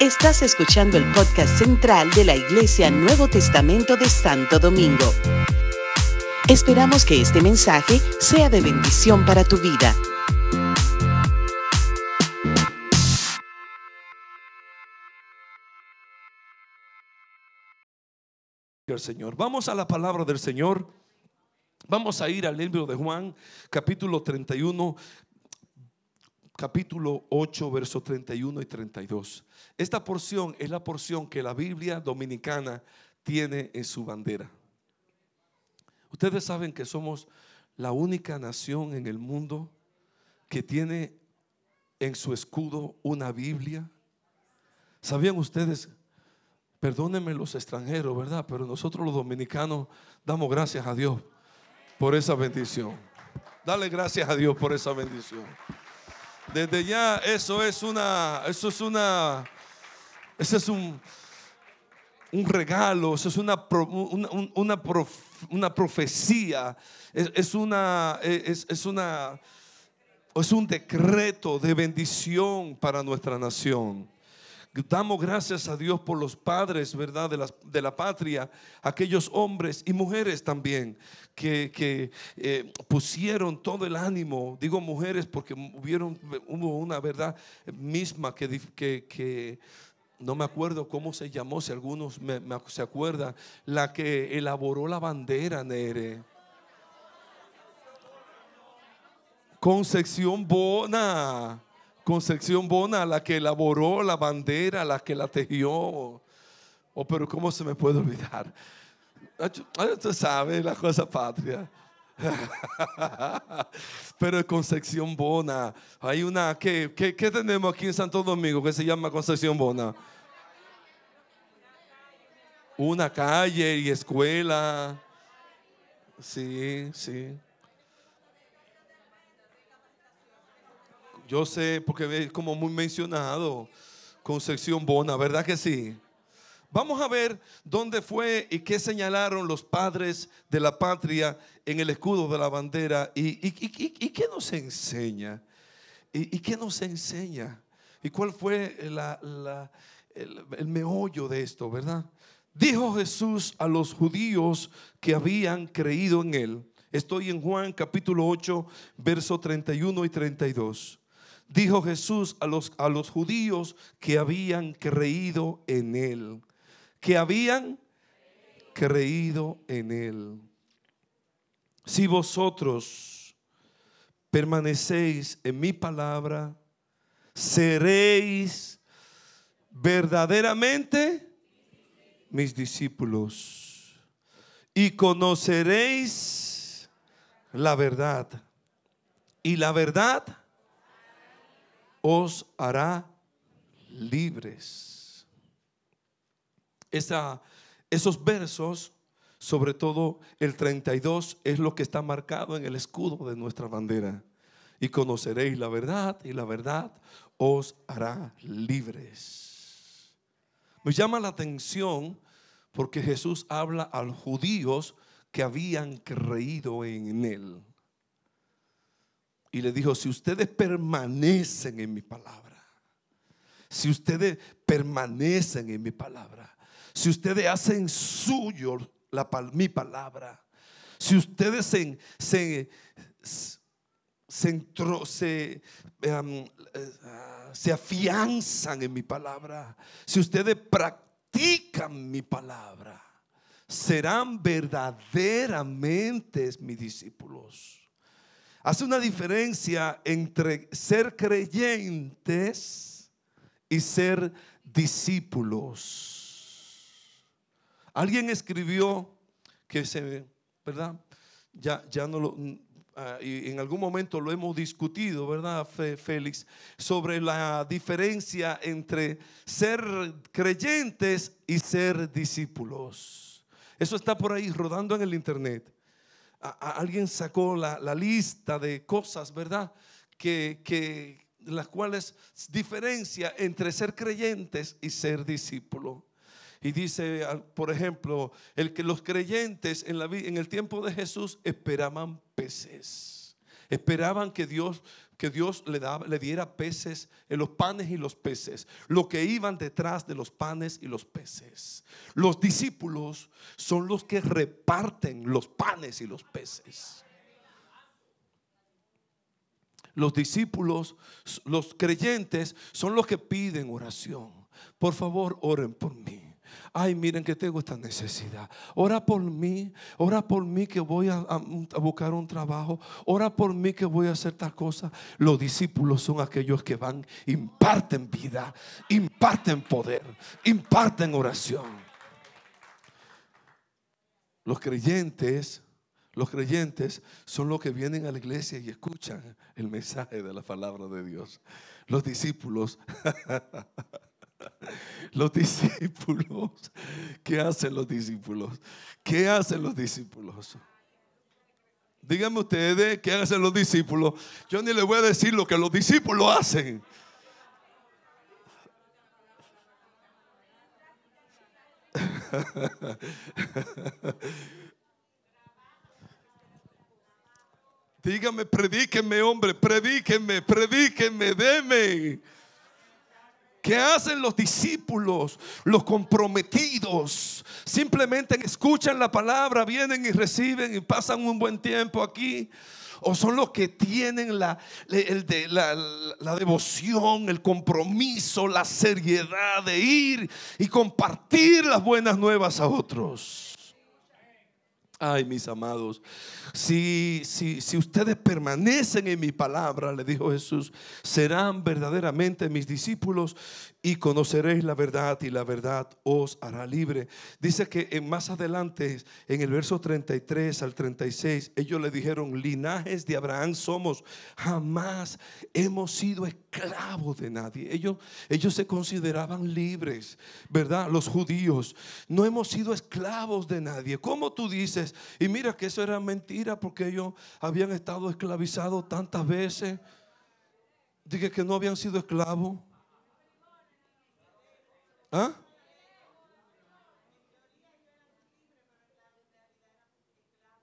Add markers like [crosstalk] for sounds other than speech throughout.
Estás escuchando el podcast central de la Iglesia Nuevo Testamento de Santo Domingo. Esperamos que este mensaje sea de bendición para tu vida. Señor. Vamos a la palabra del Señor. Vamos a ir al libro de Juan, capítulo 31, capítulo 8, versos 31 y 32. Esta porción es la porción que la Biblia dominicana tiene en su bandera. Ustedes saben que somos la única nación en el mundo que tiene en su escudo una Biblia. ¿Sabían ustedes? Perdónenme los extranjeros, ¿verdad? Pero nosotros los dominicanos damos gracias a Dios por esa bendición. Dale gracias a Dios por esa bendición. Desde ya eso es una, eso es una, ese es un, un regalo, eso es una, una, una, profecía, es, una, es, es, una, es un decreto de bendición para nuestra nación. Damos gracias a Dios por los padres, ¿verdad? De la, de la patria, aquellos hombres y mujeres también que, eh, pusieron todo el ánimo. Digo mujeres porque hubieron, hubo una verdad misma que, que, no me acuerdo cómo se llamó, si algunos se acuerdan, la que elaboró la bandera, Nere. Concepción Bona. Concepción Bona, la que elaboró la bandera, la que la tejió. Oh, pero ¿cómo se me puede olvidar? Usted sabe la cosa patria. [laughs] Pero Concepción Bona. Hay una, ¿qué, ¿qué, qué, tenemos aquí en Santo Domingo que se llama Concepción Bona? Una calle y escuela. Sí, sí. Yo sé, porque es como muy mencionado, Concepción Bona, ¿verdad que sí? Vamos a ver dónde fue y qué señalaron los padres de la patria en el escudo de la bandera y, qué nos enseña. ¿Y, qué nos enseña? ¿Y cuál fue el, el meollo de esto, verdad? Dijo Jesús a los judíos que habían creído en él. Estoy en Juan capítulo 8, verso 31 y 32 dijo Jesús a los, a los judíos que habían creído en Él. Que habían creído en Él. Si vosotros permanecéis en mi palabra, seréis verdaderamente mis discípulos y conoceréis la verdad. Y la verdad os hará libres. esos versos, sobre todo el 32, es lo que está marcado en el escudo de nuestra bandera. Y conoceréis la verdad y la verdad os hará libres. Me llama la atención porque Jesús habla a los judíos que habían creído en él y le dijo, si ustedes permanecen en mi palabra, si ustedes permanecen en mi palabra, si ustedes hacen suyo mi palabra, si ustedes se, se, em, se afianzan en mi palabra, si ustedes practican mi palabra, serán verdaderamente mis discípulos. Hace una diferencia entre ser creyentes y ser discípulos. Alguien escribió que se, ¿verdad? Ya, ya no lo, ah, y en algún momento lo hemos discutido, ¿verdad, Félix? Sobre la diferencia entre ser creyentes y ser discípulos. Eso está por ahí rodando en el internet alguien sacó la, lista de cosas, ¿verdad? Que, que las cuales diferencia entre ser creyentes y ser discípulo. Y dice, por ejemplo, el que los creyentes en, la, en el tiempo de Jesús esperaban peces. Esperaban que Dios que Dios le, daba, le diera peces en los panes y los peces, lo que iban detrás de los panes y los peces. Los discípulos son los que reparten los panes y los peces. Los discípulos, los creyentes, son los que piden oración. Por favor, oren por mí. Ay, miren que tengo esta necesidad. Ora por mí, ora por mí que voy a, buscar un trabajo. Ora por mí que voy a hacer tal cosa. Los discípulos son aquellos que van, imparten vida, imparten poder, imparten oración. Los creyentes los creyentes son los que vienen a la iglesia y escuchan el mensaje de la palabra de Dios. Los discípulos, [laughs] [laughs] los discípulos, ¿qué hacen los discípulos? ¿Qué hacen los discípulos? Díganme ustedes qué hacen los discípulos. Yo ni les voy a decir lo que los discípulos hacen. [laughs] Dígame, predíquenme, hombre, predíquenme, predíquenme, deme. ¿Qué hacen los discípulos, los comprometidos? Simplemente escuchan la palabra, vienen y reciben y pasan un buen tiempo aquí. ¿O son los que tienen la, la, la devoción, el compromiso, la seriedad de ir y compartir las buenas nuevas a otros? Ay, mis amados, si, si, si, ustedes permanecen en mi palabra, le dijo Jesús, serán verdaderamente mis discípulos y conoceréis la verdad y la verdad os hará libre. Dice que en más adelante, en el verso 33 al 36, ellos le dijeron, linajes de Abraham somos, jamás hemos sido esclavos de nadie. Ellos, ellos se consideraban libres, ¿verdad? Los judíos, no hemos sido esclavos de nadie. ¿Cómo tú dices? Y mira que eso era mentira porque ellos habían estado esclavizados tantas veces. Dije que no habían sido esclavos. ¿Ah?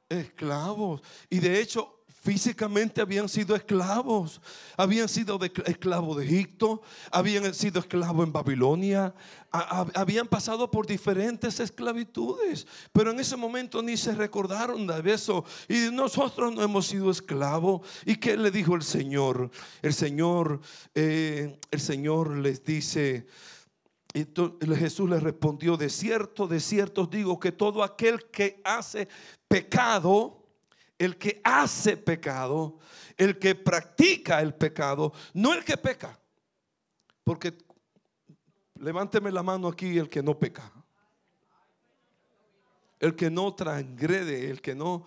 Esclavos. Y de hecho, físicamente habían sido esclavos. Habían sido esclavos de Egipto, habían sido esclavos en Babilonia, habían pasado por diferentes esclavitudes, pero en ese momento ni se recordaron de eso. Y nosotros no hemos sido esclavos. ¿Y qué le dijo el Señor? El Señor, eh, el Señor les dice. Y Jesús le respondió, de cierto, de cierto digo que todo aquel que hace pecado, el que hace pecado, el que practica el pecado, no el que peca. Porque levánteme la mano aquí el que no peca. El que no transgrede, el que no,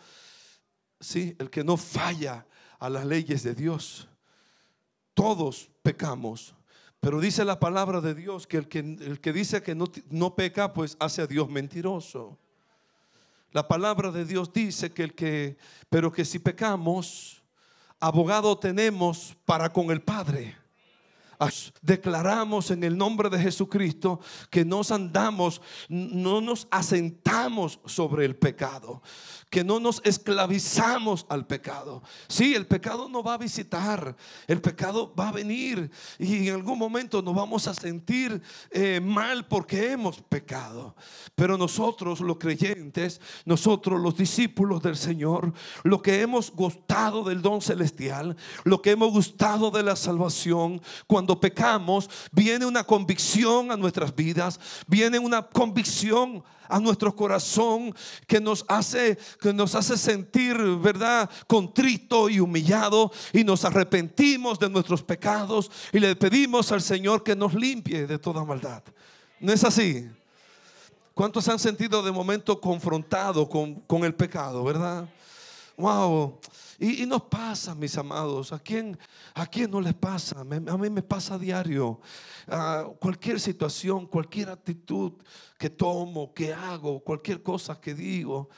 sí, el que no falla a las leyes de Dios. Todos pecamos. Pero dice la palabra de Dios que el que, el que dice que no, no peca, pues hace a Dios mentiroso. La palabra de Dios dice que el que, pero que si pecamos, abogado tenemos para con el Padre. Declaramos en el nombre de Jesucristo que nos andamos, no nos asentamos sobre el pecado, que no nos esclavizamos al pecado. Sí, el pecado no va a visitar, el pecado va a venir y en algún momento nos vamos a sentir eh, mal porque hemos pecado. Pero nosotros los creyentes, nosotros los discípulos del Señor, lo que hemos gustado del don celestial, lo que hemos gustado de la salvación, cuando pecamos, viene una convicción a nuestras vidas, viene una convicción a nuestro corazón que nos hace que nos hace sentir, ¿verdad?, contrito y humillado y nos arrepentimos de nuestros pecados y le pedimos al Señor que nos limpie de toda maldad. ¿No es así? ¿Cuántos han sentido de momento confrontado con, con el pecado, verdad? Wow. Y, nos pasa, mis amados. ¿A quién, ¿A quién no les pasa? A mí me pasa a diario. cualquier situación, cualquier actitud que tomo, que hago, cualquier cosa que digo.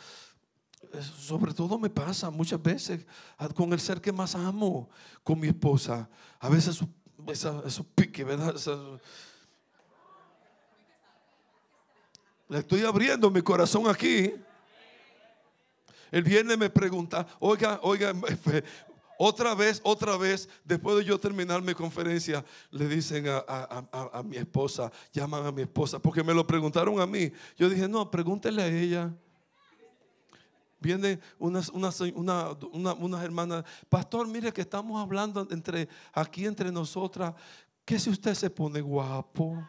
Sobre todo me pasa muchas veces con el ser que más amo, con mi esposa. A veces esos piques, ¿verdad? le estoy abriendo mi corazón aquí. El viernes me pregunta, oiga, oiga, Otra vez, otra vez, después de yo terminar mi conferencia, le dicen a, mi esposa, llaman a mi esposa, porque me lo preguntaron a mí. Yo dije, no, pregúntele a ella. Vienen unas, unas, unas hermanas, pastor, mire que estamos hablando entre, aquí entre nosotras, que si usted se pone guapo,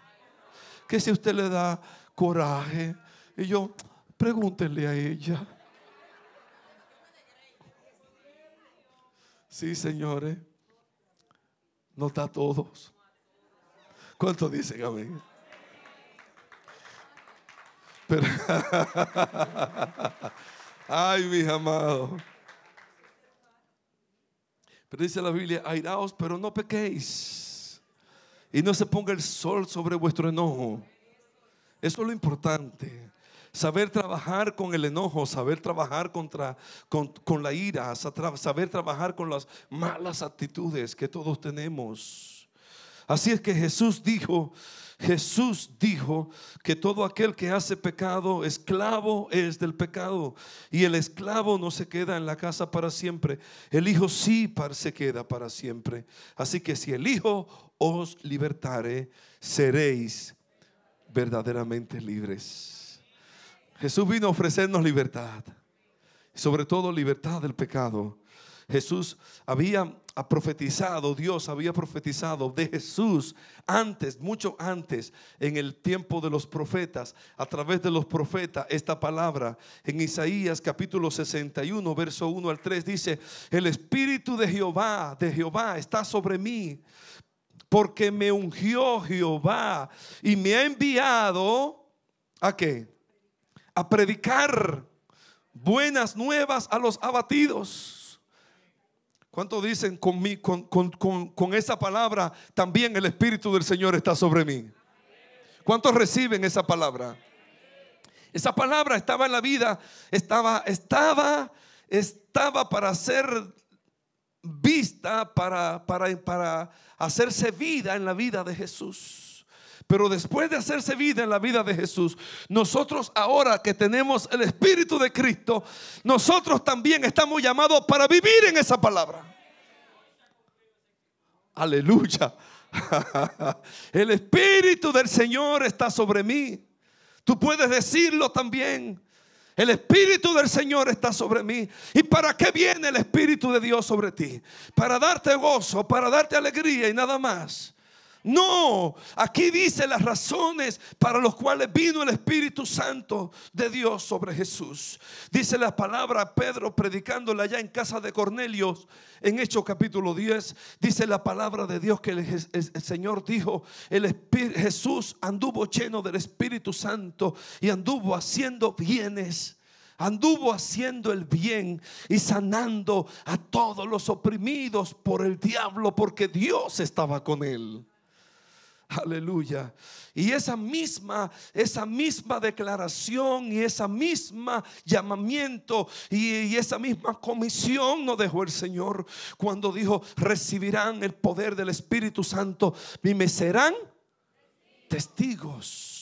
que si usted le da coraje. Y yo, pregúntele a ella. Sí, señores. No está todos. ¿Cuántos dicen amén? Pero, [laughs] ay, mis amados. Pero dice la Biblia, airaos, pero no pequéis. Y no se ponga el sol sobre vuestro enojo. Eso es lo importante. Saber trabajar con el enojo, saber trabajar contra, con, la ira, saber trabajar con las malas actitudes que todos tenemos. Así es que Jesús dijo, Jesús dijo que todo aquel que hace pecado, esclavo es del pecado. Y el esclavo no se queda en la casa para siempre. El Hijo sí se queda para siempre. Así que si el Hijo os libertare, seréis verdaderamente libres. Jesús vino a ofrecernos libertad, sobre todo libertad del pecado. Jesús había profetizado, Dios había profetizado de Jesús antes, mucho antes, en el tiempo de los profetas, a través de los profetas, esta palabra en Isaías capítulo 61, verso 1 al 3 dice, el Espíritu de Jehová, de Jehová está sobre mí, porque me ungió Jehová y me ha enviado a qué? A predicar buenas nuevas a los abatidos. ¿Cuánto dicen con, con, con, esa palabra? También el Espíritu del Señor está sobre mí. ¿Cuántos reciben esa palabra? Esa palabra estaba en la vida, estaba, estaba, estaba para ser vista, para, para, para hacerse vida en la vida de Jesús. Pero después de hacerse vida en la vida de Jesús, nosotros ahora que tenemos el Espíritu de Cristo, nosotros también estamos llamados para vivir en esa palabra. Aleluya. [laughs] El Espíritu del Señor está sobre mí. Tú puedes decirlo también. El Espíritu del Señor está sobre mí. ¿Y para qué viene el Espíritu de Dios sobre ti? Para darte gozo, para darte alegría y nada más. No, aquí dice las razones para las cuales vino el Espíritu Santo de Dios sobre Jesús. Dice la palabra Pedro predicándola allá en casa de Cornelio en Hechos capítulo 10. Dice la palabra de Dios que el, Señor dijo, el Jesús anduvo lleno del Espíritu Santo y anduvo haciendo bienes anduvo haciendo el bien y sanando a todos los oprimidos por el diablo porque Dios estaba con él. Aleluya. Y esa misma, esa misma declaración y esa misma llamamiento y, esa misma comisión nos dejó el Señor cuando dijo, recibirán el poder del Espíritu Santo y me serán testigos.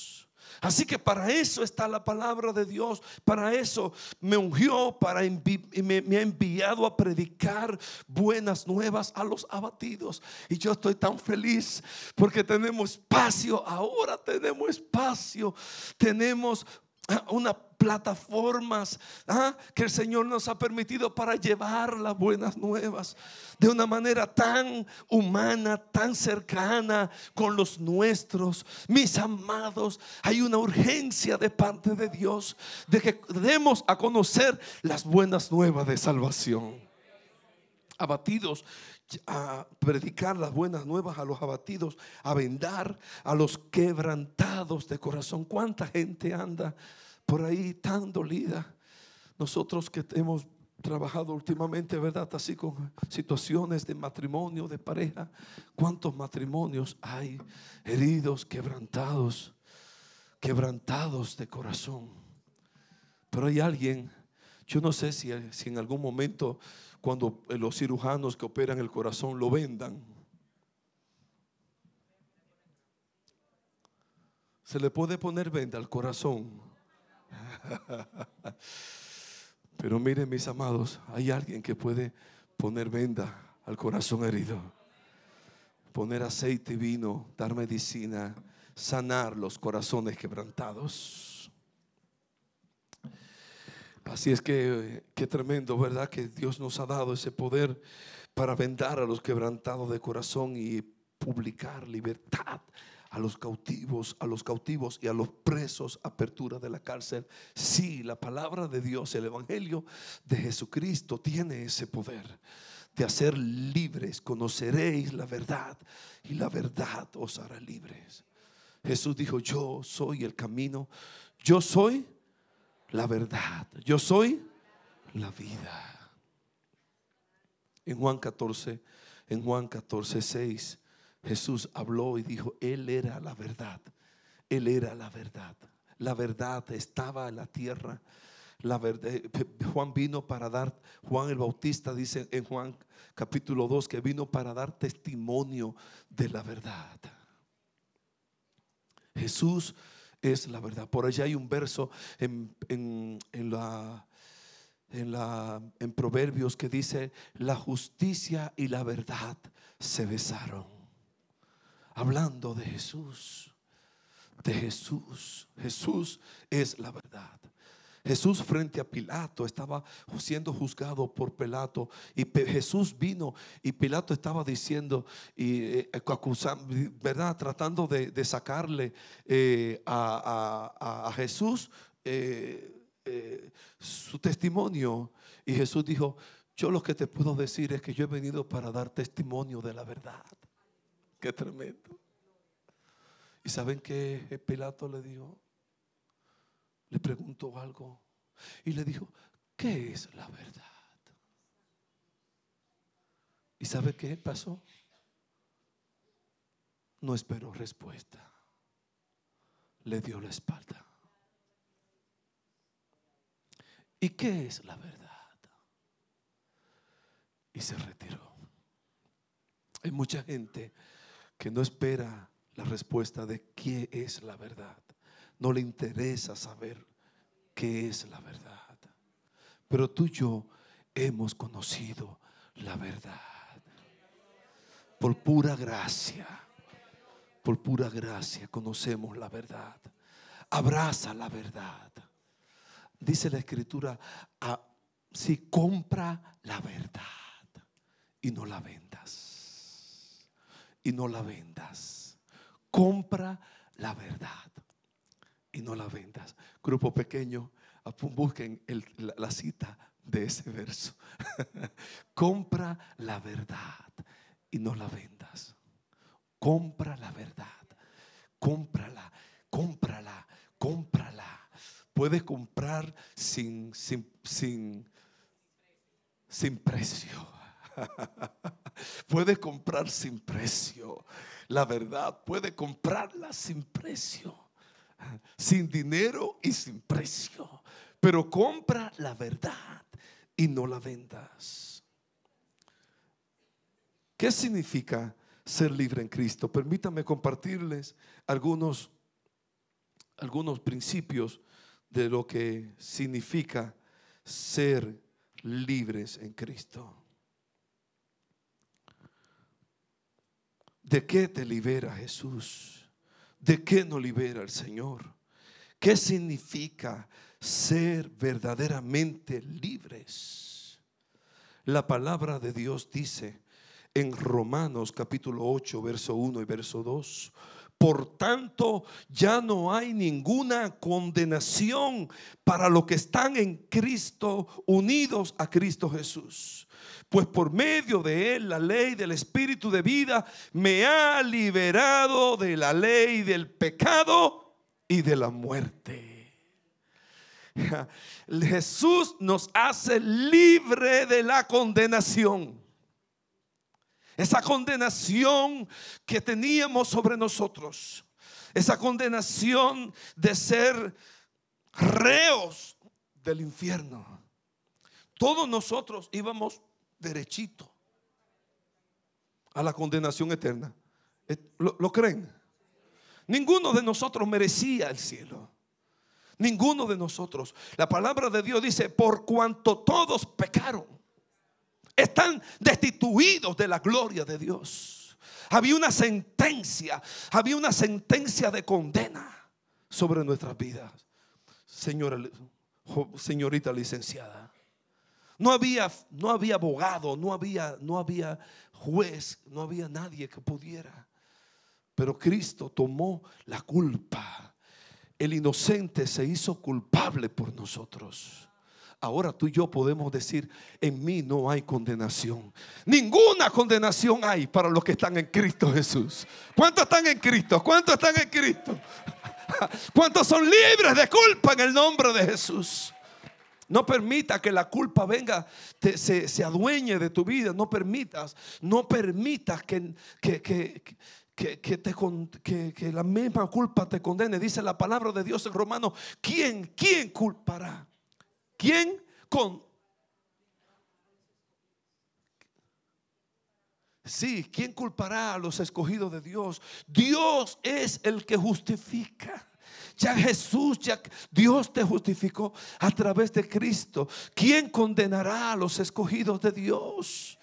Así que para eso está la palabra de Dios. Para eso me ungió, para me, me ha enviado a predicar buenas nuevas a los abatidos. Y yo estoy tan feliz porque tenemos espacio. Ahora tenemos espacio. Tenemos una plataformas ¿ah? que el Señor nos ha permitido para llevar las buenas nuevas de una manera tan humana, tan cercana con los nuestros. Mis amados, hay una urgencia de parte de Dios de que demos a conocer las buenas nuevas de salvación. Abatidos a predicar las buenas nuevas a los abatidos, a vendar a los quebrantados de corazón. ¿Cuánta gente anda por ahí tan dolida. Nosotros que hemos trabajado últimamente, ¿verdad? Así con situaciones de matrimonio, de pareja. ¿Cuántos matrimonios hay heridos, quebrantados, quebrantados de corazón? Pero hay alguien, yo no sé si, si en algún momento cuando los cirujanos que operan el corazón lo vendan. Se le puede poner venda al corazón [laughs] Pero miren mis amados, hay alguien que puede poner venda al corazón herido, poner aceite y vino, dar medicina, sanar los corazones quebrantados. Así es que, qué tremendo, ¿verdad? Que Dios nos ha dado ese poder para vendar a los quebrantados de corazón y publicar libertad a los cautivos, a los cautivos y a los presos, apertura de la cárcel. Sí, la palabra de Dios, el Evangelio de Jesucristo tiene ese poder de hacer libres. Conoceréis la verdad y la verdad os hará libres. Jesús dijo, yo soy el camino, yo soy la verdad, yo soy la vida. En Juan 14, en Juan 14, 6 Jesús habló y dijo, Él era la verdad. Él era la verdad. La verdad estaba en la tierra. La verdad, eh, Juan vino para dar, Juan el Bautista dice en Juan capítulo 2 que vino para dar testimonio de la verdad. Jesús es la verdad. Por allá hay un verso en, en, la, en, la, en Proverbios que dice, la justicia y la verdad se besaron hablando de Jesús. De Jesús. Jesús es la verdad. Jesús frente a Pilato estaba siendo juzgado por Pilato y Jesús vino y Pilato estaba diciendo y eh, acusando, ¿verdad? Tratando de, sacarle eh, a, Jesús eh, su testimonio. Y Jesús dijo, yo lo que te puedo decir es que yo he venido para dar testimonio de la verdad. Qué tremendo. ¿Y saben qué Pilato le dijo? Le preguntó algo y le dijo, ¿qué es la verdad? ¿Y sabe qué pasó? No esperó respuesta. Le dio la espalda. ¿Y qué es la verdad? Y se retiró. Hay mucha gente que no espera la respuesta de qué es la verdad. No le interesa saber qué es la verdad. Pero tú y yo hemos conocido la verdad. Por pura gracia, por pura gracia conocemos la verdad. Abraza la verdad. Dice la escritura, ah, si compra la verdad y no la vendas y no la vendas. Compra la verdad y no la vendas. Grupo pequeño, busquen la, cita de ese verso. [laughs] Compra la verdad y no la vendas. Compra la verdad. Cómprala, cómprala, cómprala. Puedes comprar sin, sin, sin, sin precio. [laughs] puede comprar sin precio. La verdad puede comprarla sin precio. Sin dinero y sin precio. Pero compra la verdad y no la vendas. ¿Qué significa ser libre en Cristo? Permítanme compartirles algunos, algunos principios de lo que significa ser libres en Cristo. ¿De qué te libera Jesús? ¿De qué nos libera el Señor? ¿Qué significa ser verdaderamente libres? La palabra de Dios dice en Romanos capítulo 8, verso 1 y verso 2. Por tanto, ya no hay ninguna condenación para los que están en Cristo, unidos a Cristo Jesús pues por medio de él la ley del Espíritu de vida me ha liberado de la ley del pecado y de la muerte. [laughs] Jesús nos hace libre de la condenación. Esa condenación que teníamos sobre nosotros. Esa condenación de ser reos del infierno. Todos nosotros íbamos derechito a la condenación eterna. ¿Lo, creen? Ninguno de nosotros merecía el cielo. Ninguno de nosotros. La palabra de Dios dice, por cuanto todos pecaron. Están destituidos de la gloria de Dios. Había una sentencia, había una sentencia de condena sobre nuestras vidas. Señora, señorita licenciada. No había, no había abogado, no había, no había juez, no había nadie que pudiera. Pero Cristo tomó la culpa. El inocente se hizo culpable por nosotros. Ahora tú y yo podemos decir, en mí no hay condenación. Ninguna condenación hay para los que están en Cristo Jesús. ¿Cuántos están en Cristo? ¿Cuántos están en Cristo? [laughs] ¿Cuántos son libres de culpa en el nombre de Jesús? No permita que la culpa venga, se, adueñe de tu vida. No permitas, no permitas que, que, que, te, que, la misma culpa te condene. Dice la palabra de Dios en Romano. ¿Quién, quién culpará? ¿Quién con? Sí, ¿quién culpará a los escogidos de Dios? Dios es el que justifica. Ya Jesús, ya Dios te justificó a través de Cristo. ¿Quién condenará a los escogidos de Dios?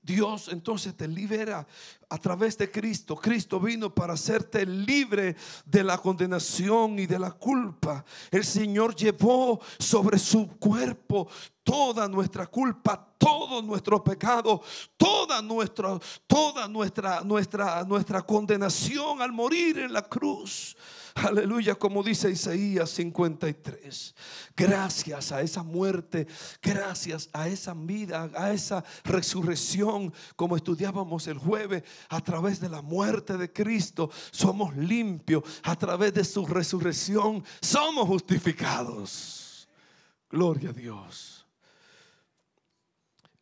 Dios entonces te libera a través de Cristo. Cristo vino para hacerte libre de la condenación y de la culpa. El Señor llevó sobre su cuerpo toda nuestra culpa, todo nuestro pecado, toda nuestra toda nuestra nuestra nuestra condenación al morir en la cruz. Aleluya, como dice Isaías 53. Gracias a esa muerte, gracias a esa vida, a esa resurrección, como estudiábamos el jueves, a través de la muerte de Cristo, somos limpios. A través de su resurrección, somos justificados. Gloria a Dios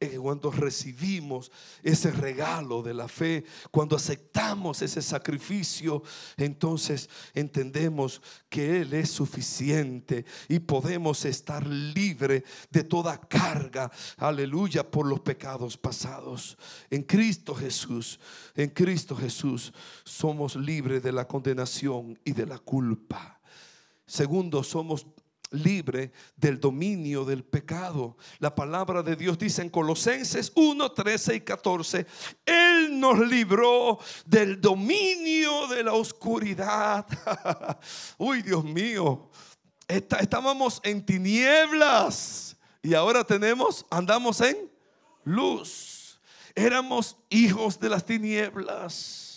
cuando recibimos ese regalo de la fe, cuando aceptamos ese sacrificio, entonces entendemos que Él es suficiente y podemos estar libre de toda carga, aleluya, por los pecados pasados. En Cristo Jesús, en Cristo Jesús somos libres de la condenación y de la culpa. Segundo, somos libre del dominio del pecado. La palabra de Dios dice en Colosenses 1, 13 y 14, Él nos libró del dominio de la oscuridad. [laughs] Uy, Dios mío, estábamos en tinieblas y ahora tenemos, andamos en luz. Éramos hijos de las tinieblas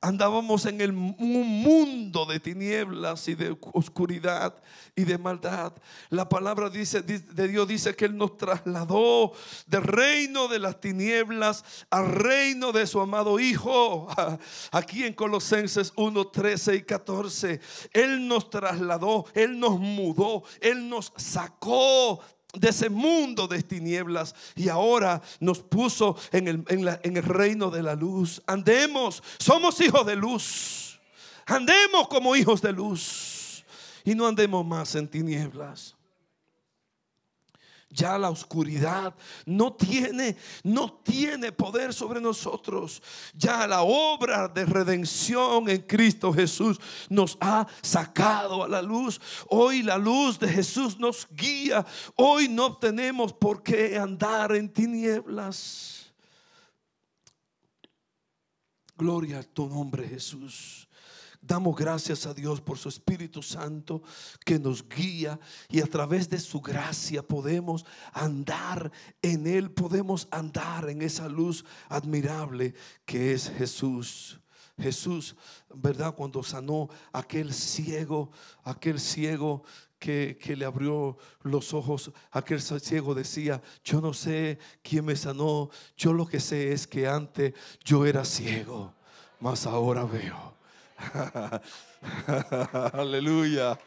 andábamos en el, un mundo de tinieblas y de oscuridad y de maldad. La palabra de Dios dice que Él nos trasladó del reino de las tinieblas al reino de su amado Hijo. [laughs] Aquí en Colosenses 1, 13 y 14. Él nos trasladó, Él nos mudó, Él nos sacó de ese mundo de tinieblas y ahora nos puso en el, en el reino de la luz. Andemos, somos hijos de luz. Andemos como hijos de luz y no andemos más en tinieblas. Ya la oscuridad no tiene, no tiene poder sobre nosotros. Ya la obra de redención en Cristo Jesús nos ha sacado a la luz. Hoy la luz de Jesús nos guía. Hoy no tenemos por qué andar en tinieblas. Gloria a tu nombre Jesús. Damos gracias a Dios por su Espíritu Santo que nos guía y a través de su gracia podemos andar en Él, podemos andar en esa luz admirable que es Jesús. Jesús, ¿verdad? Cuando sanó aquel ciego, aquel ciego que, que, le abrió los ojos, aquel ciego decía, yo no sé quién me sanó, yo lo que sé es que antes yo era ciego, mas ahora veo. [laughs] Aleluya.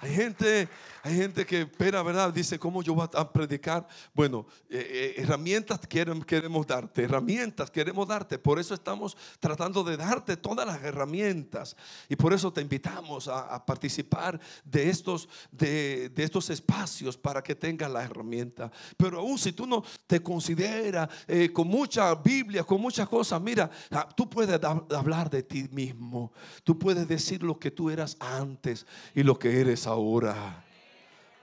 Hay gente hay gente que espera, ¿verdad? Dice, ¿cómo yo voy a predicar? Bueno, eh, eh, herramientas queremos darte, herramientas queremos darte. Por eso estamos tratando de darte todas las herramientas. Y por eso te invitamos a, participar de estos, de, estos espacios para que tengas la herramienta. Pero aún si tú no te consideras eh, con mucha Biblia, con muchas cosas, mira, ah, tú puedes hablar de ti mismo. Tú puedes decir lo que tú eras antes y lo que eres ahora.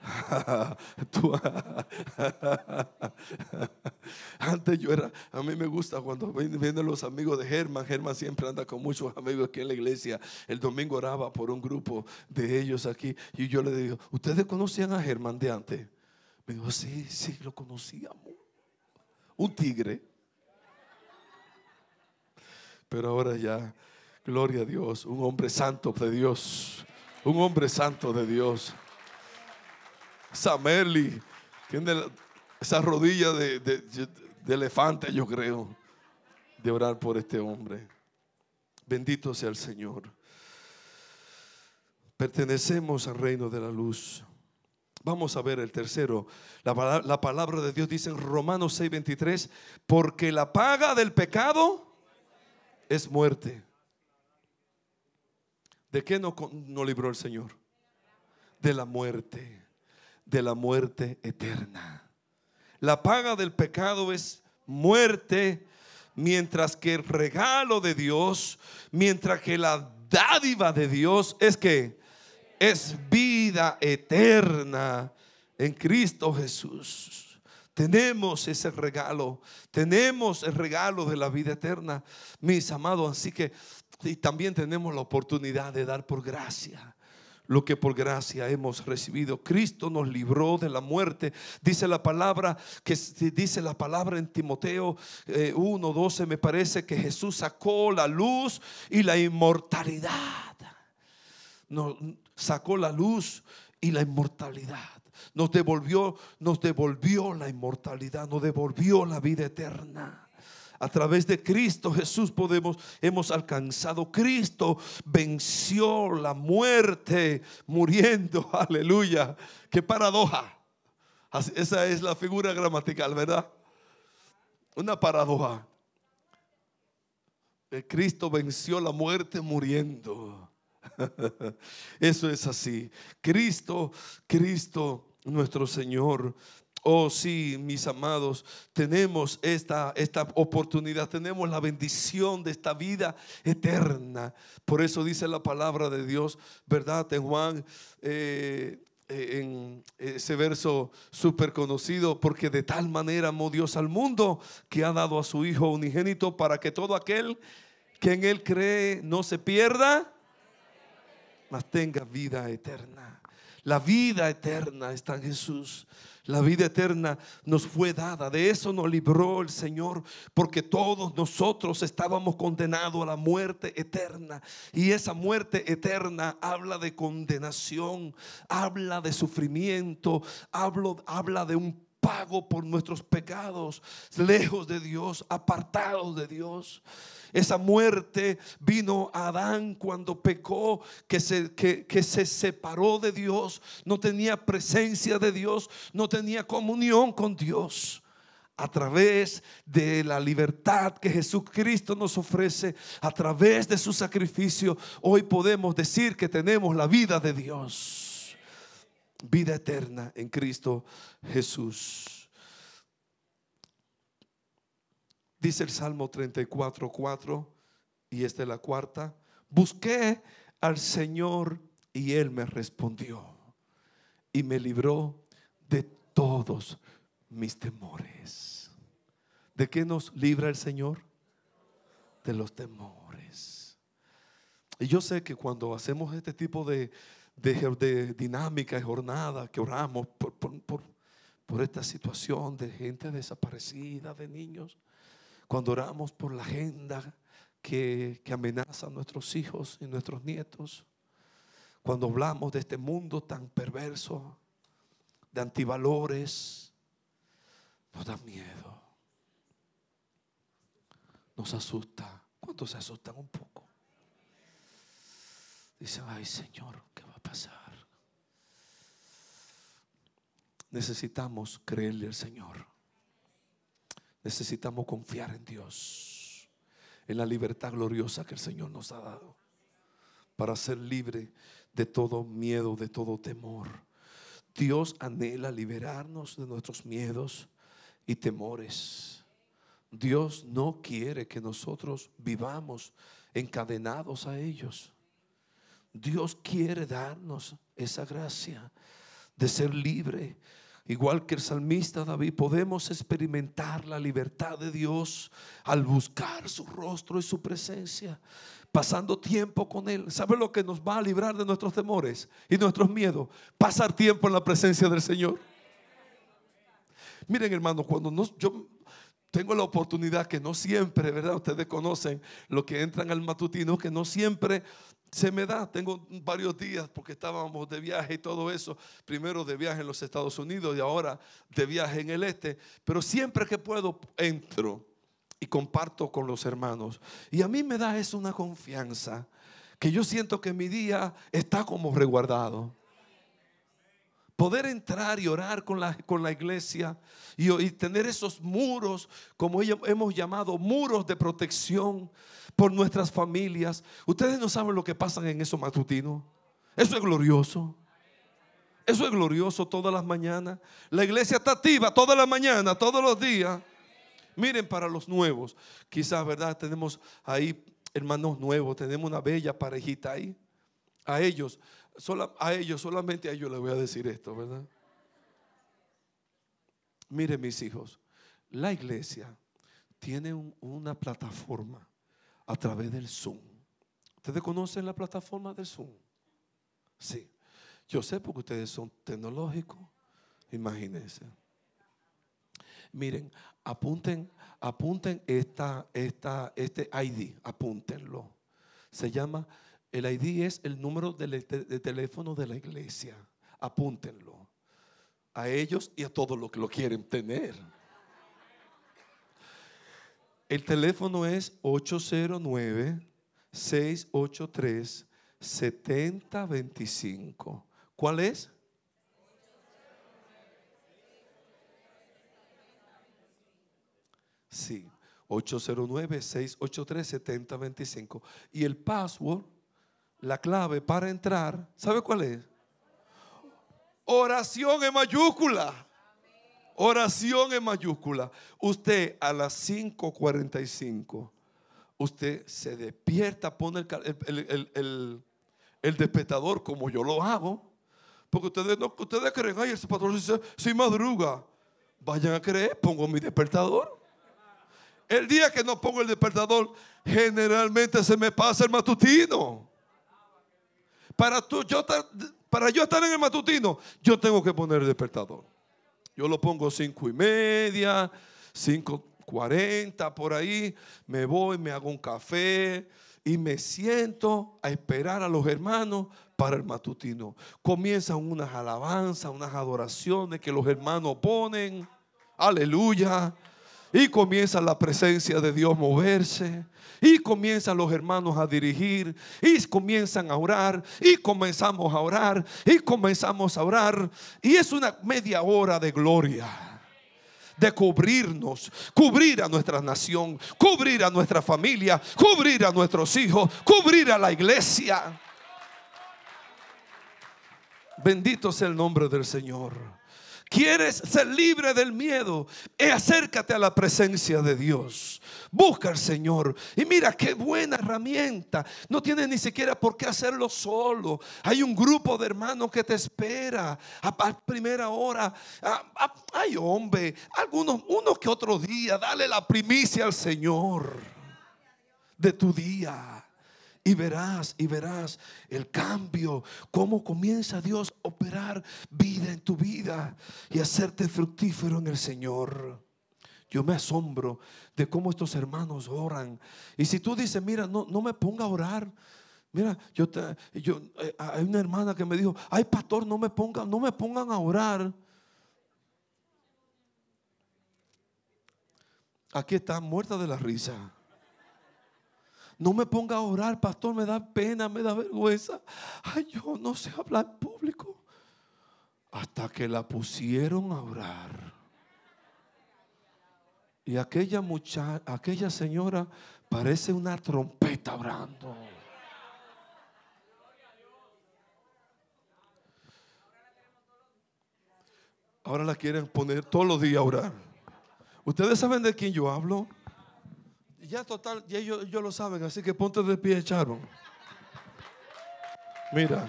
[laughs] [laughs] Antes yo era, a mí me gusta cuando vienen los amigos de Germán. Germán siempre anda con muchos amigos aquí en la iglesia. El domingo oraba por un grupo de ellos aquí. Y yo le digo, ¿ustedes conocían a Germán de antes? Me dijo, sí, sí, lo conocíamos. Un tigre. Pero ahora ya, gloria a Dios, un hombre santo de Dios. Un hombre santo de Dios. Samerli tiene esa rodilla de, elefante, yo creo, de orar por este hombre. Bendito sea el Señor. Pertenecemos al reino de la luz. Vamos a ver el tercero. La, la palabra de Dios dice en Romanos 6:23, porque la paga del pecado es muerte. ¿De qué nos no libró el Señor? De la muerte de la muerte eterna. La paga del pecado es muerte, mientras que el regalo de Dios, mientras que la dádiva de Dios es que es vida eterna en Cristo Jesús. Tenemos ese regalo, tenemos el regalo de la vida eterna, mis amados. Así que y también tenemos la oportunidad de dar por gracia lo que por gracia hemos recibido. Cristo nos libró de la muerte. Dice la palabra que dice la palabra en Timoteo 1:12 eh, me parece que Jesús sacó la luz y la inmortalidad. Nos sacó la luz y la inmortalidad. Nos devolvió, nos devolvió la inmortalidad, nos devolvió la vida eterna. A través de Cristo Jesús podemos, hemos alcanzado. Cristo venció la muerte muriendo. [laughs] Aleluya. Qué paradoja. Esa es la figura gramatical, ¿verdad? Una paradoja. Cristo venció la muerte muriendo. [laughs] Eso es así. Cristo, Cristo, nuestro Señor, Oh sí, mis amados, tenemos esta, esta oportunidad, tenemos la bendición de esta vida eterna. Por eso dice la palabra de Dios, ¿verdad? En Juan, eh, eh, en ese verso súper conocido, porque de tal manera amó Dios al mundo que ha dado a su Hijo unigénito para que todo aquel que en Él cree no se pierda, mas tenga vida eterna. La vida eterna está en Jesús. La vida eterna nos fue dada. De eso nos libró el Señor. Porque todos nosotros estábamos condenados a la muerte eterna. Y esa muerte eterna habla de condenación. Habla de sufrimiento. Habla, de un pago por nuestros pecados. Lejos de Dios. Apartados de Dios. Esa muerte vino a Adán cuando pecó, que se, que, se separó de Dios, no tenía presencia de Dios, no tenía comunión con Dios a través de la libertad que Jesucristo nos ofrece, a través de su sacrificio, hoy podemos decir que tenemos la vida de Dios, vida eterna en Cristo Jesús. Dice el Salmo 34, 4, y esta es la cuarta. Busqué al Señor y Él me respondió y me libró de todos mis temores. ¿De qué nos libra el Señor? De los temores. Y yo sé que cuando hacemos este tipo de, de, dinámica y jornada, que oramos por, por esta situación de gente desaparecida, de niños, cuando oramos por la agenda que, amenaza a nuestros hijos y nuestros nietos, cuando hablamos de este mundo tan perverso, de antivalores, nos da miedo, nos asusta. ¿Cuántos se asustan un poco? Dicen, ay Señor, ¿qué va a pasar? Necesitamos creerle al Señor. Necesitamos confiar en Dios, en la libertad gloriosa que el Señor nos ha dado, para ser libre de todo miedo, de todo temor. Dios anhela liberarnos de nuestros miedos y temores. Dios no quiere que nosotros vivamos encadenados a ellos. Dios quiere darnos esa gracia de ser libre. Igual que el salmista David, podemos experimentar la libertad de Dios al buscar su rostro y su presencia, pasando tiempo con Él. ¿Sabe lo que nos va a librar de nuestros temores y nuestros miedos? Pasar tiempo en la presencia del Señor. Miren, hermano, cuando nos, yo tengo la oportunidad que no siempre, ¿verdad? Ustedes conocen lo que entran al matutino, que no siempre se me da. Tengo varios días porque estábamos de viaje y todo eso. Primero de viaje en los Estados Unidos y ahora de viaje en el este. Pero siempre que puedo entro y comparto con los hermanos. Y a mí me da eso una confianza que yo siento que mi día está como resguardado poder entrar y orar con la, con la iglesia y, y, tener esos muros, como hemos llamado, muros de protección por nuestras familias. Ustedes no saben lo que pasa en esos matutinos. Eso es glorioso. Eso es glorioso todas las mañanas. La iglesia está activa toda la mañana, todos los días. Miren para los nuevos. Quizás, ¿verdad? Tenemos ahí hermanos nuevos, tenemos una bella parejita ahí. A ellos a ellos, solamente a ellos les voy a decir esto, ¿verdad? Mire mis hijos, la iglesia tiene una plataforma a través del Zoom. ¿Ustedes conocen la plataforma del Zoom? Sí. Yo sé porque ustedes son tecnológicos. Imagínense. Miren, apunten, apunten esta, esta, este ID, apúntenlo. Se llama el ID es el número de, teléfono de la iglesia. Apúntenlo. A ellos y a todos los que lo quieren tener. El teléfono es 809-683-7025. ¿Cuál es? Sí, 809-683-7025. Y el password la clave para entrar, ¿sabe cuál es? Oración en mayúscula. Oración en mayúscula. Usted a las 5.45, usted se despierta, pone el, despertador como yo lo hago. Porque ustedes, no, ustedes creen, ay, ese patrón dice, si madruga. Vayan a creer, pongo mi despertador. El día que no pongo el despertador, generalmente se me pasa el matutino. Para, tú, yo, para yo estar en el matutino, yo tengo que poner el despertador. Yo lo pongo cinco y media, cinco cuarenta por ahí. Me voy, me hago un café y me siento a esperar a los hermanos para el matutino. Comienzan unas alabanzas, unas adoraciones que los hermanos ponen. Aleluya. Y comienza la presencia de Dios moverse. Y comienzan los hermanos a dirigir. Y comienzan a orar. Y comenzamos a orar. Y comenzamos a orar. Y es una media hora de gloria de cubrirnos, cubrir a nuestra nación, cubrir a nuestra familia, cubrir a nuestros hijos, cubrir a la iglesia. Bendito sea el nombre del Señor. ¿Quieres ser libre del miedo? Eh, acércate a la presencia de Dios. Busca al Señor. Y mira qué buena herramienta. No tienes ni siquiera por qué hacerlo solo. Hay un grupo de hermanos que te espera a, primera hora. Ay, hombre, algunos, unos que otros días, dale la primicia al Señor de tu día. Y verás, y verás el cambio, cómo comienza Dios a operar vida en tu vida y hacerte fructífero en el Señor. Yo me asombro de cómo estos hermanos oran. Y si tú dices, mira, no, no me ponga a orar. Mira, yo, yo eh, hay una hermana que me dijo, ay pastor, no me pongan, no me pongan a orar. Aquí está muerta de la risa. No me ponga a orar, pastor, me da pena, me da vergüenza. Ay, yo no sé hablar en público. Hasta que la pusieron a orar. Y aquella muchacha, aquella señora parece una trompeta orando. Ahora la quieren poner todos los días a orar. ¿Ustedes saben de quién yo hablo? Ya total, ya ellos, lo saben, así que ponte de pie, Charo. Mira,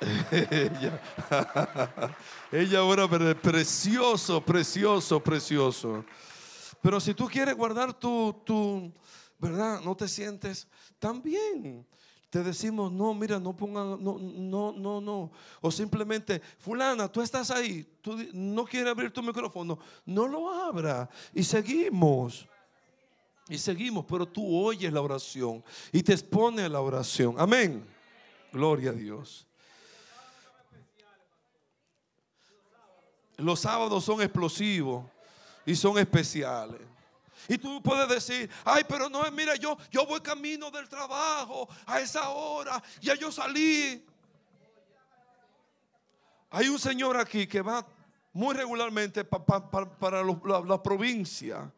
[laughs] ella, [laughs] ella ora precioso, precioso, precioso. Pero si tú quieres guardar tu, tu, ¿verdad? No te sientes tan bien. Te decimos, no, mira, no pongan, no, no, no, no. O simplemente, fulana, tú estás ahí, tú no quieres abrir tu micrófono, no lo abra. Y seguimos. Y seguimos, pero tú oyes la oración y te expone a la oración. Amén. Gloria a Dios. Los sábados son explosivos y son especiales. Y tú puedes decir, ay, pero no, mira, yo, yo voy camino del trabajo a esa hora, ya yo salí. Hay un señor aquí que va muy regularmente para la, provincia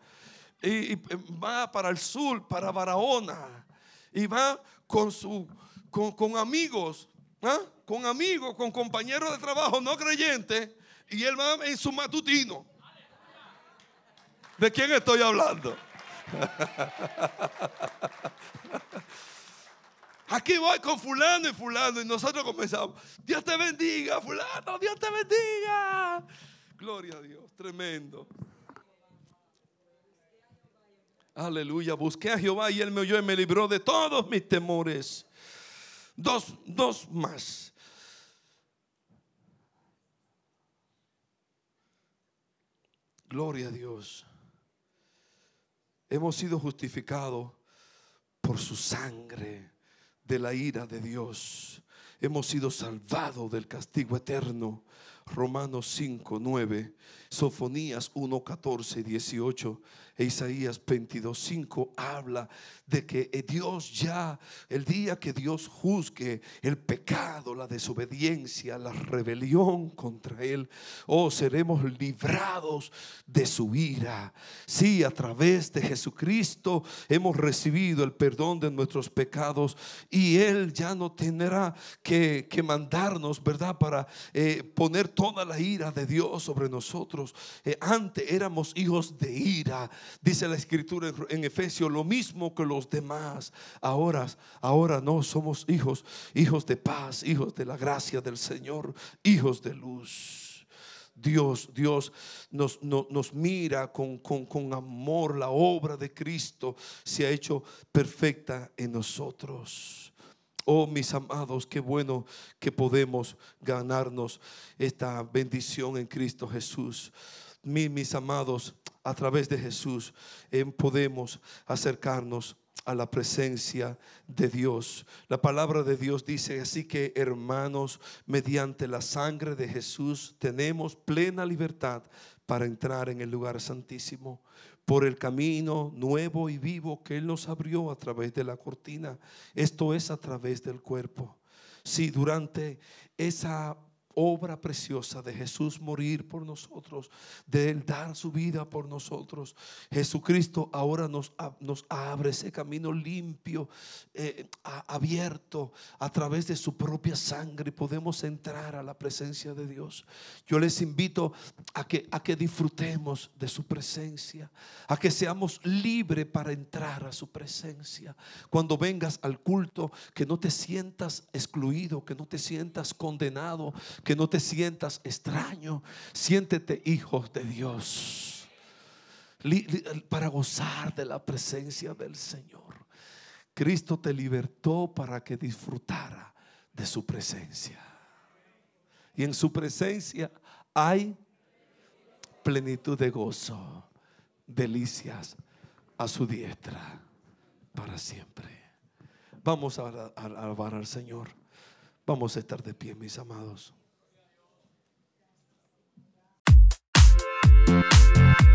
y, va para el sur, para Barahona y va con, su, con, amigos, ¿ah? con amigos, con compañeros de trabajo no creyentes y él va en su matutino. ¿De quién estoy hablando? [laughs] Aquí voy con fulano y fulano y nosotros comenzamos. Dios te bendiga, fulano, Dios te bendiga. Gloria a Dios, tremendo. Aleluya, busqué a Jehová y él me oyó y me libró de todos mis temores. Dos, dos más. Gloria a Dios. Hemos sido justificados por su sangre de la ira de Dios. Hemos sido salvados del castigo eterno. Romanos 5, 9, Sofonías 1, 14 y 18 e Isaías 22:5 habla de que eh, Dios ya, el día que Dios juzgue el pecado, la desobediencia, la rebelión contra Él, oh, seremos librados de su ira. Sí, a través de Jesucristo hemos recibido el perdón de nuestros pecados y Él ya no tendrá que, mandarnos, ¿verdad? Para eh, poner toda la ira de Dios sobre nosotros. Eh, antes éramos hijos de ira Dice la escritura en Efesios lo mismo que los demás. Ahora, ahora no somos hijos, hijos de paz, hijos de la gracia del Señor, hijos de luz. Dios, Dios nos, nos mira con, con, amor. La obra de Cristo se ha hecho perfecta en nosotros. Oh, mis amados, qué bueno que podemos ganarnos esta bendición en Cristo Jesús. mis amados, a través de Jesús podemos acercarnos a la presencia de Dios. La palabra de Dios dice así que hermanos, mediante la sangre de Jesús tenemos plena libertad para entrar en el lugar santísimo por el camino nuevo y vivo que Él nos abrió a través de la cortina. Esto es a través del cuerpo. Si durante esa obra preciosa de Jesús morir por nosotros, de Él dar su vida por nosotros. Jesucristo ahora nos, abre ese camino limpio, eh, abierto a través de su propia sangre. Podemos entrar a la presencia de Dios. Yo les invito a que disfrutemos de su presencia, a que seamos libres para entrar a su presencia. Cuando vengas al culto, que no te sientas excluido, que no te sientas condenado que no te sientas extraño. Siéntete hijos de Dios para gozar de la presencia del Señor. Cristo te libertó para que disfrutara de su presencia. Y en su presencia hay plenitud de gozo, delicias a su diestra para siempre. Vamos a alabar al Señor. Vamos a estar de pie, mis amados. Música